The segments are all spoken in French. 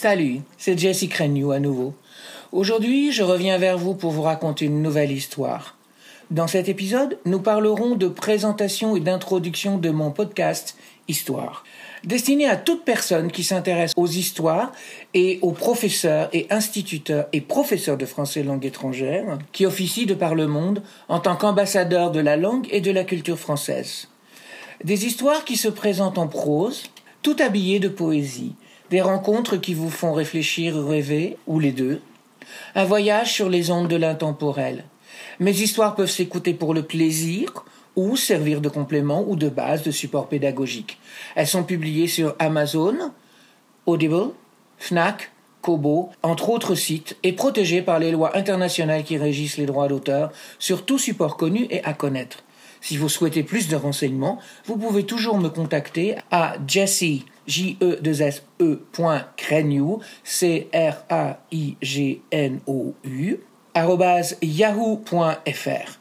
Salut, c'est Jessie Crenew à nouveau. Aujourd'hui, je reviens vers vous pour vous raconter une nouvelle histoire. Dans cet épisode, nous parlerons de présentation et d'introduction de mon podcast Histoire, destiné à toute personne qui s'intéresse aux histoires et aux professeurs et instituteurs et professeurs de français langue étrangère qui officient de par le monde en tant qu'ambassadeurs de la langue et de la culture française. Des histoires qui se présentent en prose, tout habillées de poésie, des rencontres qui vous font réfléchir rêver, ou les deux, un voyage sur les ondes de l'intemporel. Mes histoires peuvent s'écouter pour le plaisir ou servir de complément ou de base de support pédagogique. Elles sont publiées sur Amazon, Audible, Fnac, Kobo, entre autres sites, et protégées par les lois internationales qui régissent les droits d'auteur sur tout support connu et à connaître. Si vous souhaitez plus de renseignements, vous pouvez toujours me contacter à Jesse, j e s e c r a i g n o u yahoo.fr.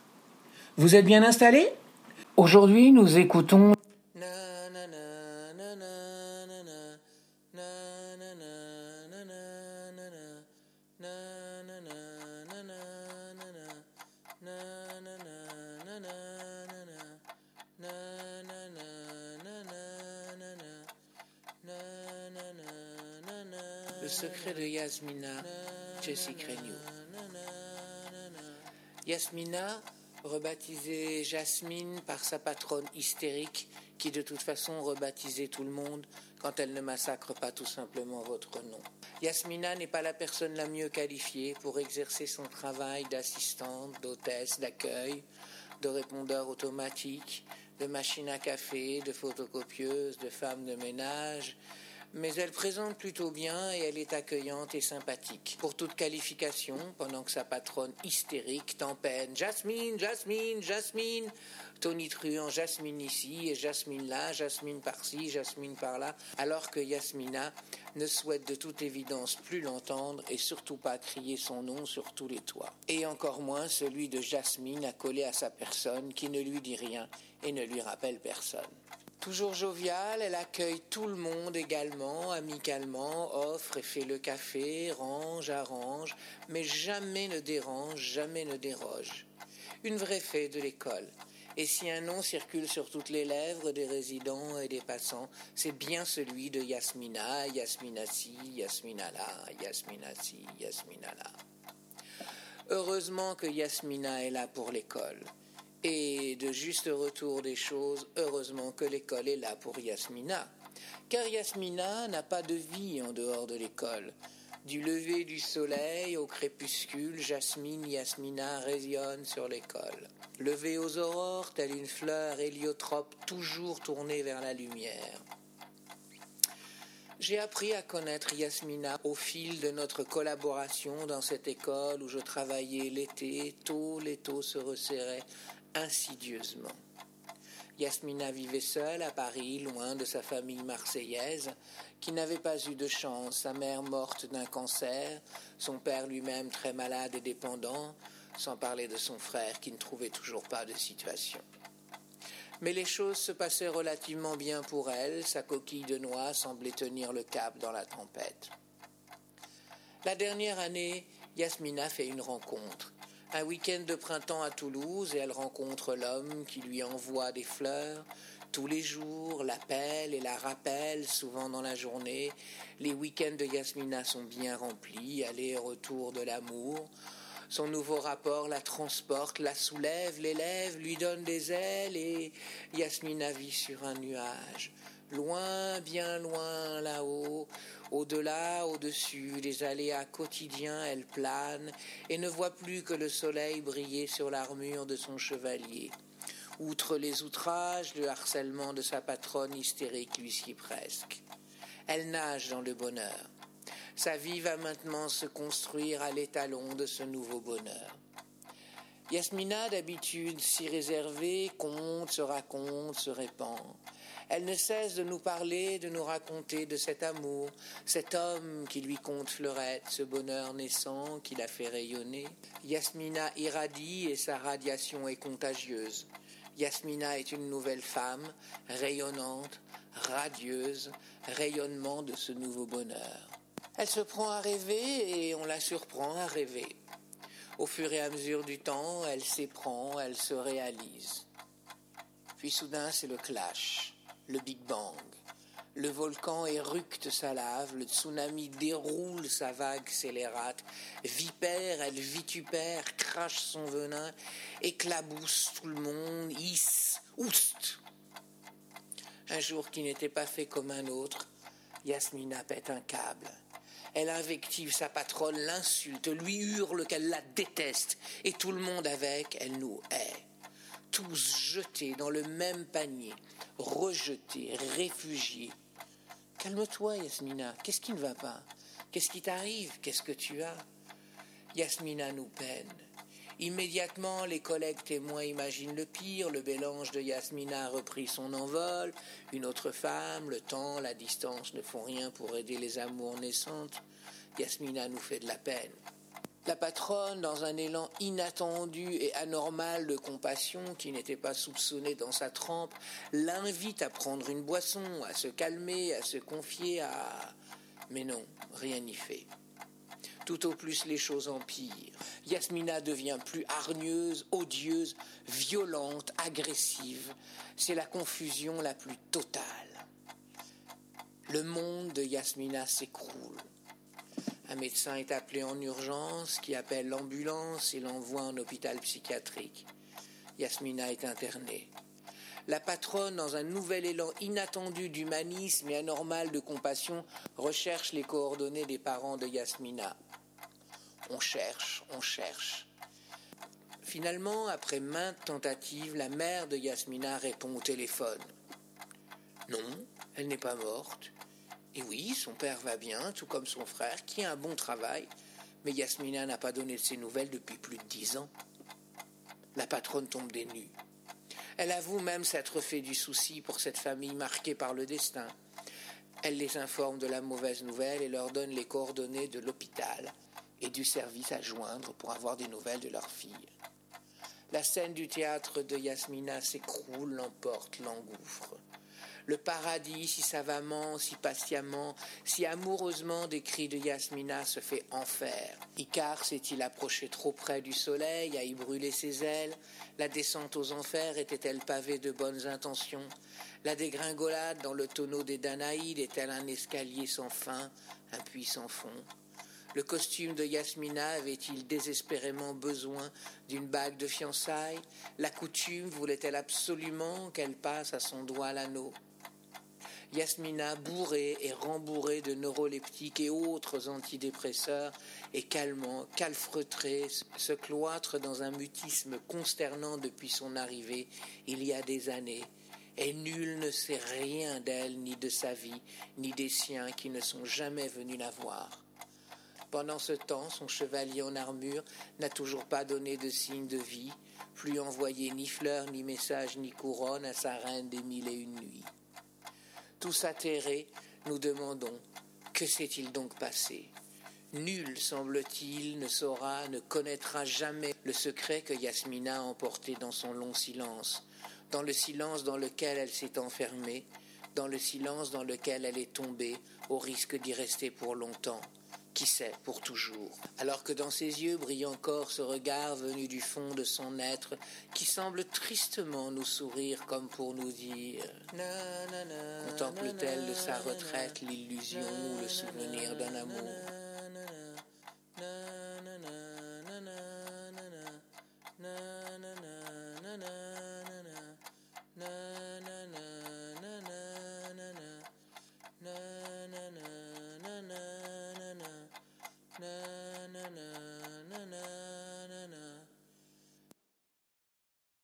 Vous êtes bien installé? Aujourd'hui, nous écoutons secret de Yasmina, Jessie Crenew. Yasmina, rebaptisée Jasmine par sa patronne hystérique, qui de toute façon rebaptisait tout le monde quand elle ne massacre pas tout simplement votre nom. Yasmina n'est pas la personne la mieux qualifiée pour exercer son travail d'assistante, d'hôtesse, d'accueil, de répondeur automatique, de machine à café, de photocopieuse, de femme de ménage, mais elle présente plutôt bien et elle est accueillante et sympathique. Pour toute qualification, pendant que sa patronne hystérique tempête Jasmine, Jasmine, Jasmine, Tony Truant, Jasmine ici et Jasmine là, Jasmine par-ci, Jasmine par-là, alors que Yasmina ne souhaite de toute évidence plus l'entendre et surtout pas crier son nom sur tous les toits. Et encore moins celui de Jasmine accolé à sa personne qui ne lui dit rien et ne lui rappelle personne. Toujours joviale, elle accueille tout le monde également, amicalement, offre et fait le café, range, arrange, mais jamais ne dérange, jamais ne déroge. Une vraie fée de l'école. Et si un nom circule sur toutes les lèvres des résidents et des passants, c'est bien celui de Yasmina, Yasmina si, Yasmina là, Yasmina si, Yasmina là. Heureusement que Yasmina est là pour l'école. Et de juste retour des choses, heureusement que l'école est là pour Yasmina. Car Yasmina n'a pas de vie en dehors de l'école. Du lever du soleil au crépuscule, Jasmine Yasmina résonne sur l'école. Levée aux aurores, telle une fleur héliotrope toujours tournée vers la lumière. J'ai appris à connaître Yasmina au fil de notre collaboration dans cette école où je travaillais l'été, tôt les taux se resserraient insidieusement. Yasmina vivait seule à Paris, loin de sa famille marseillaise, qui n'avait pas eu de chance, sa mère morte d'un cancer, son père lui-même très malade et dépendant, sans parler de son frère qui ne trouvait toujours pas de situation. Mais les choses se passaient relativement bien pour elle, sa coquille de noix semblait tenir le cap dans la tempête. La dernière année, Yasmina fait une rencontre un week-end de printemps à Toulouse et elle rencontre l'homme qui lui envoie des fleurs tous les jours, l'appelle et la rappelle souvent dans la journée. Les week-ends de Yasmina sont bien remplis, aller-retour de l'amour. Son nouveau rapport la transporte, la soulève, l'élève, lui donne des ailes et Yasmina vit sur un nuage. Loin, bien loin là-haut, au-delà, au-dessus, des aléas quotidiens, elle plane et ne voit plus que le soleil briller sur l'armure de son chevalier. Outre les outrages, le harcèlement de sa patronne hystérique lui suit presque. Elle nage dans le bonheur. Sa vie va maintenant se construire à l'étalon de ce nouveau bonheur. Yasmina, d'habitude si réservée, compte, se raconte, se répand. Elle ne cesse de nous parler, de nous raconter de cet amour, cet homme qui lui compte fleurette, ce bonheur naissant qui l'a fait rayonner. Yasmina irradie et sa radiation est contagieuse. Yasmina est une nouvelle femme, rayonnante, radieuse, rayonnement de ce nouveau bonheur. Elle se prend à rêver et on la surprend à rêver. Au fur et à mesure du temps, elle s'éprend, elle se réalise. Puis soudain, c'est le clash, le Big Bang. Le volcan éructe sa lave, le tsunami déroule sa vague scélérate, vipère, elle vitupère, crache son venin, éclabousse tout le monde, hisse, ouste. Un jour qui n'était pas fait comme un autre, Yasmina pète un câble. Elle invective sa patronne, l'insulte, lui hurle qu'elle la déteste, et tout le monde avec, elle nous hait. Tous jetés dans le même panier, rejetés, réfugiés. Calme-toi, Yasmina, qu'est-ce qui ne va pas? Qu'est-ce qui t'arrive? Qu'est-ce que tu as? Yasmina nous peine. Immédiatement, les collègues témoins imaginent le pire. Le mélange de Yasmina a repris son envol. Une autre femme, le temps, la distance ne font rien pour aider les amours naissantes. Yasmina nous fait de la peine. La patronne, dans un élan inattendu et anormal de compassion qui n'était pas soupçonné dans sa trempe, l'invite à prendre une boisson, à se calmer, à se confier à... Mais non, rien n'y fait. Tout au plus les choses empirent. Yasmina devient plus hargneuse, odieuse, violente, agressive. C'est la confusion la plus totale. Le monde de Yasmina s'écroule. Un médecin est appelé en urgence, qui appelle l'ambulance et l'envoie en hôpital psychiatrique. Yasmina est internée. La patronne, dans un nouvel élan inattendu d'humanisme et anormal de compassion, recherche les coordonnées des parents de Yasmina. On cherche, on cherche. Finalement, après maintes tentatives, la mère de Yasmina répond au téléphone. Non, elle n'est pas morte. Et oui, son père va bien, tout comme son frère, qui a un bon travail, mais Yasmina n'a pas donné de ses nouvelles depuis plus de dix ans. La patronne tombe des nues. Elle avoue même s'être fait du souci pour cette famille marquée par le destin. Elle les informe de la mauvaise nouvelle et leur donne les coordonnées de l'hôpital et du service à joindre pour avoir des nouvelles de leur fille. La scène du théâtre de Yasmina s'écroule, l'emporte, l'engouffre. Le paradis, si savamment, si patiemment, si amoureusement décrit de Yasmina, se fait enfer. Icare s'est-il approché trop près du soleil, à y brûler ses ailes? La descente aux enfers était-elle pavée de bonnes intentions? La dégringolade dans le tonneau des Danaïdes est-elle un escalier sans fin, un puits sans fond? Le costume de Yasmina avait-il désespérément besoin d'une bague de fiançailles? La coutume voulait-elle absolument qu'elle passe à son doigt l'anneau? Yasmina, bourrée et rembourrée de neuroleptiques et autres antidépresseurs, et calmant, calfreutrée, se cloître dans un mutisme consternant depuis son arrivée il y a des années, et nul ne sait rien d'elle, ni de sa vie, ni des siens qui ne sont jamais venus la voir. Pendant ce temps, son chevalier en armure n'a toujours pas donné de signe de vie, plus envoyé ni fleurs, ni messages, ni couronne à sa reine des mille et une nuits. Tous atterrés, nous demandons que s'est-il donc passé? Nul, semble-t-il, ne saura, ne connaîtra jamais le secret que Yasmina a emporté dans son long silence, dans le silence dans lequel elle s'est enfermée, dans le silence dans lequel elle est tombée, au risque d'y rester pour longtemps qui sait, pour toujours. Alors que dans ses yeux brille encore ce regard venu du fond de son être, qui semble tristement nous sourire comme pour nous dire Contemple-t-elle de sa retraite l'illusion ou le souvenir d'un amour?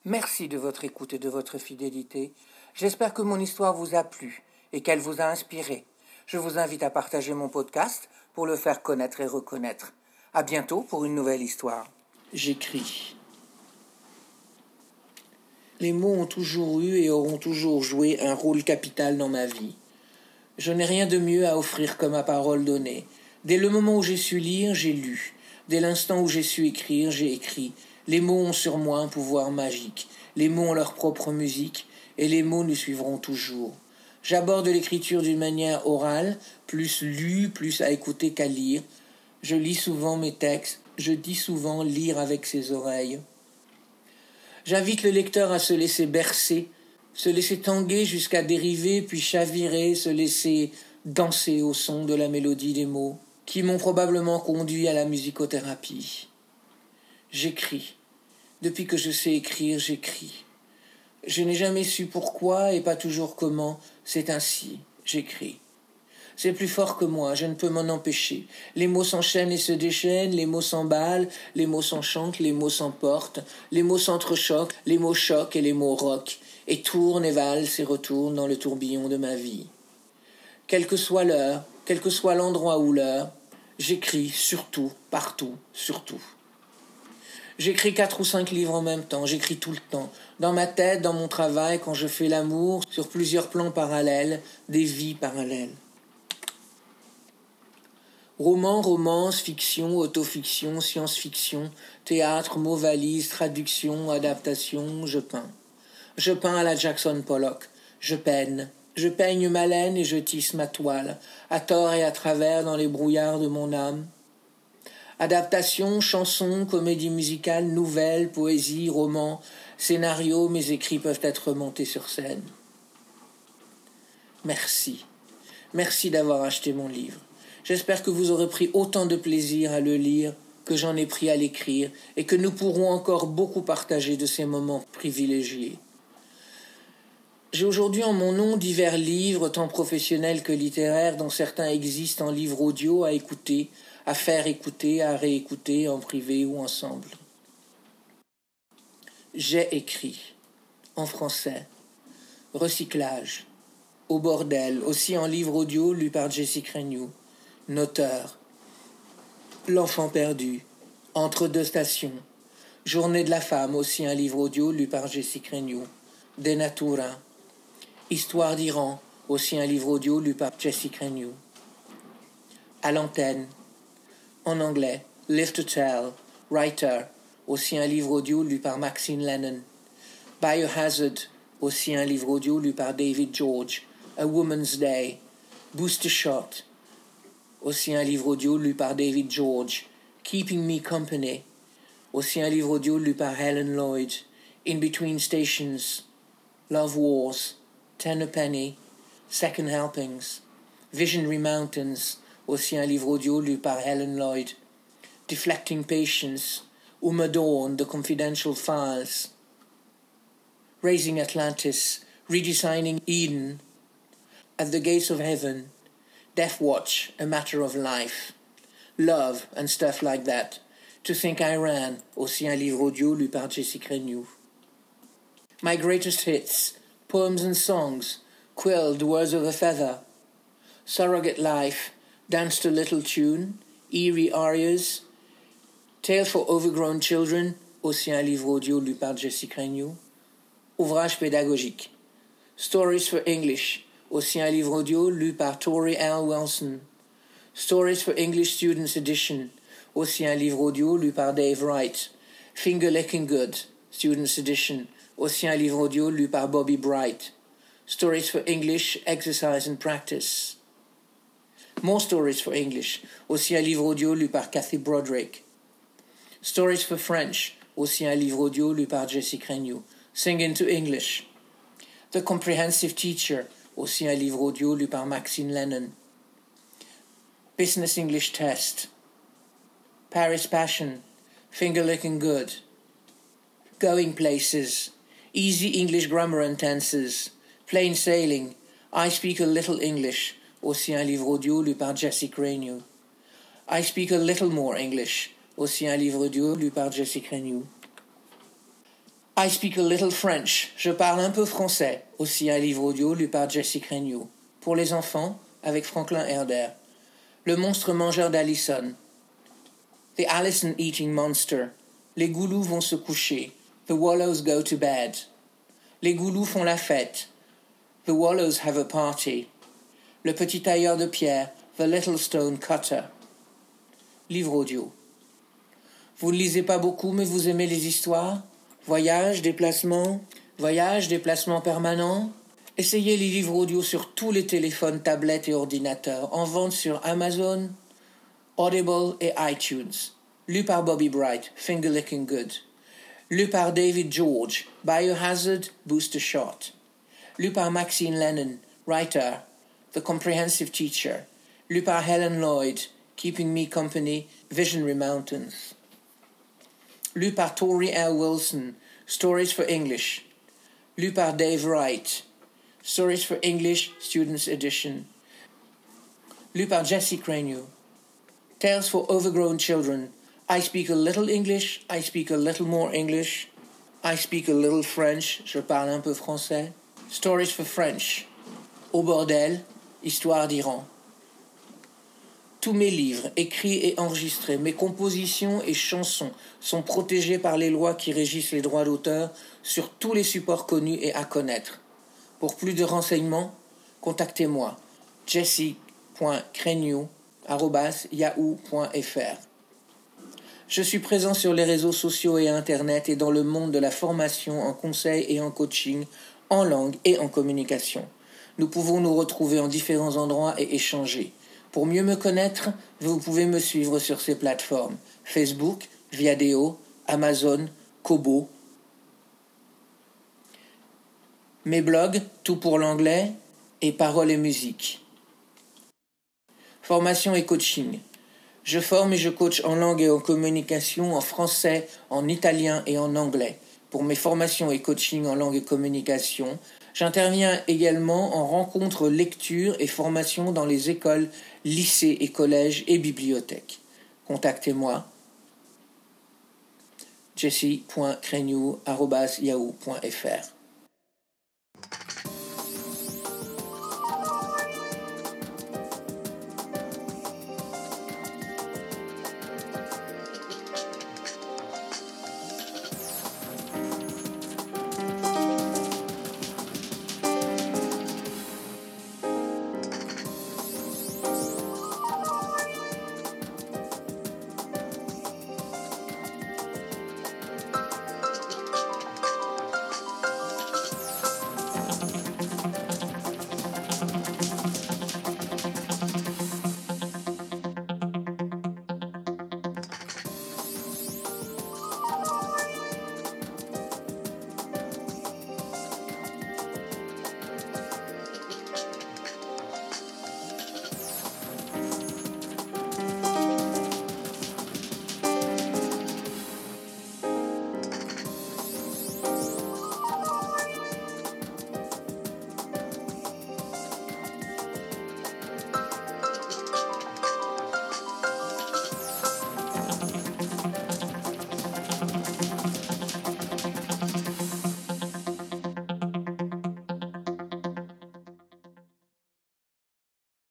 Merci de votre écoute et de votre fidélité. J'espère que mon histoire vous a plu et qu'elle vous a inspiré. Je vous invite à partager mon podcast pour le faire connaître et reconnaître. À bientôt pour une nouvelle histoire. J'écris. Les mots ont toujours eu et auront toujours joué un rôle capital dans ma vie. Je n'ai rien de mieux à offrir que ma parole donnée. Dès le moment où j'ai su lire, j'ai lu. Dès l'instant où j'ai su écrire, j'ai écrit. Les mots ont sur moi un pouvoir magique. Les mots ont leur propre musique, et les mots nous suivront toujours. J'aborde l'écriture d'une manière orale, plus lue, plus à écouter qu'à lire. Je lis souvent mes textes, je dis souvent lire avec ses oreilles. J'invite le lecteur à se laisser bercer, se laisser tanguer jusqu'à dériver, puis chavirer, se laisser danser au son de la mélodie des mots, qui m'ont probablement conduit à la musicothérapie. J'écris. Depuis que je sais écrire, j'écris. Je n'ai jamais su pourquoi et pas toujours comment. C'est ainsi. J'écris. C'est plus fort que moi, je ne peux m'en empêcher. Les mots s'enchaînent et se déchaînent, les mots s'emballent, les mots s'enchantent, les mots s'emportent, les mots s'entrechoquent, les mots choquent et les mots roquent, et tournent et valsent et retournent dans le tourbillon de ma vie. Quelle que soit l'heure, quel que soit l'endroit ou l'heure, j'écris surtout, partout, surtout. J'écris quatre ou cinq livres en même temps, j'écris tout le temps, dans ma tête, dans mon travail, quand je fais l'amour, sur plusieurs plans parallèles, des vies parallèles. Romans, romance, fiction, autofiction, science-fiction, théâtre, mots valises, traduction, adaptation, je peins. Je peins à la Jackson Pollock, je peine, je peigne ma laine et je tisse ma toile, à tort et à travers dans les brouillards de mon âme. Adaptation, chanson, comédie musicale, nouvelle, poésie, roman, scénario, mes écrits peuvent être montés sur scène. Merci. Merci d'avoir acheté mon livre. J'espère que vous aurez pris autant de plaisir à le lire que j'en ai pris à l'écrire et que nous pourrons encore beaucoup partager de ces moments privilégiés. J'ai aujourd'hui en mon nom divers livres, tant professionnels que littéraires, dont certains existent en livre audio à écouter, à faire écouter, à réécouter en privé ou ensemble. J'ai écrit, en français, Recyclage, Au bordel, aussi en livre audio lu par Jessie Renew, Noteur, L'enfant perdu, Entre deux stations, Journée de la femme, aussi un livre audio lu par Jessie Renew, Denatura, Histoire d'Iran, aussi un livre audio lu par Jessie Renew. À l'antenne, en anglais, Live to Tell, Writer, aussi un livre audio lu par Maxine Lennon. Biohazard, aussi un livre audio lu par David George. A Woman's Day. Booster Shot, aussi un livre audio lu par David George. Keeping Me Company, aussi un livre audio lu par Helen Lloyd. In Between Stations, Love Wars, Ten a Penny, Second Helpings, Visionary Mountains, aussi un livre audio lu par Helen Lloyd. Deflecting Patience, Uma Dawn, The Confidential Files, Raising Atlantis, Redesigning Eden, At the Gates of Heaven, Death Watch, A Matter of Life, Love and stuff like that. To Think I Ran, aussi un livre audio lu par Jessica Renew. My Greatest Hits, Poems and Songs, Quill, The Words of a Feather, Surrogate Life, Dance to Little Tune, Eerie Arias, Tale for Overgrown Children, aussi un livre audio lu par Jessica Renew, Ouvrage pédagogique, Stories for English, aussi un livre audio lu par Tori L. Wilson, Stories for English Students Edition, aussi un livre audio lu par Dave Wright, Finger Licking Good, Students Edition, aussi un livre audio lu par Bobby Bright, Stories for English, Exercise and Practice. More Stories for English, aussi un livre audio lu par Kathy Broderick. Stories for French, aussi un livre audio lu par Jessie Renew. Sing into English. The Comprehensive Teacher, aussi un livre audio lu par Maxine Lennon. Business English Test. Paris Passion. Finger Licking Good. Going Places. Easy English Grammar and Tenses. Plain Sailing. I Speak a Little English. Aussi un livre audio lu par Jessica Renew. I Speak a Little More English, aussi un livre audio lu par Jessica Renew. I Speak a Little French, je parle un peu français, aussi un livre audio lu par Jessica Renew. Pour les enfants, avec Franklin Herder. Le monstre mangeur d'Allison. The Allison Eating Monster. Les goulous vont se coucher. The wallows go to bed. Les goulous font la fête. The wallows have a party. Le petit tailleur de pierre, The Little Stone Cutter. Livre audio. Vous ne lisez pas beaucoup, mais vous aimez les histoires? Voyage, déplacement, voyage, déplacement permanent, Essayez les livres audio sur tous les téléphones, tablettes et ordinateurs, en vente sur Amazon, Audible et iTunes. Lu par Bobby Bright, Finger Licking Good. Lu par David George, Biohazard, Booster Shot. Lu par Maxine Lennon, Writer, The Comprehensive Teacher. Lu par Helen Lloyd, Keeping Me Company, Visionary Mountains. Lu par Tori L. Wilson, Stories for English. Lu par Dave Wright, Stories for English Students Edition. Lu par Jesse Cranio. Tales for Overgrown Children. I speak a little English, I speak a little more English. I speak a little French, je parle un peu français. Stories for French. Au bordel, Histoire d'Iran. Tous mes livres, écrits et enregistrés, mes compositions et chansons sont protégés par les lois qui régissent les droits d'auteur sur tous les supports connus et à connaître. Pour plus de renseignements, contactez-moi jesse.cregno.yahoo.fr. Je suis présent sur les réseaux sociaux et Internet et dans le monde de la formation en conseil et en coaching, en langue et en communication. Nous pouvons nous retrouver en différents endroits et échanger. Pour mieux me connaître, vous pouvez me suivre sur ces plateformes Facebook, Viadeo, Amazon, Kobo, mes blogs, tout pour l'anglais, et paroles et musique. Formation et coaching. Je forme et je coach en langue et en communication en français, en italien et en anglais. Pour mes formations et coaching en langue et communication, j'interviens également en rencontres, lecture et formation dans les écoles, lycées et collèges et bibliothèques. Contactez-moi jesse.crenew.yahoo.fr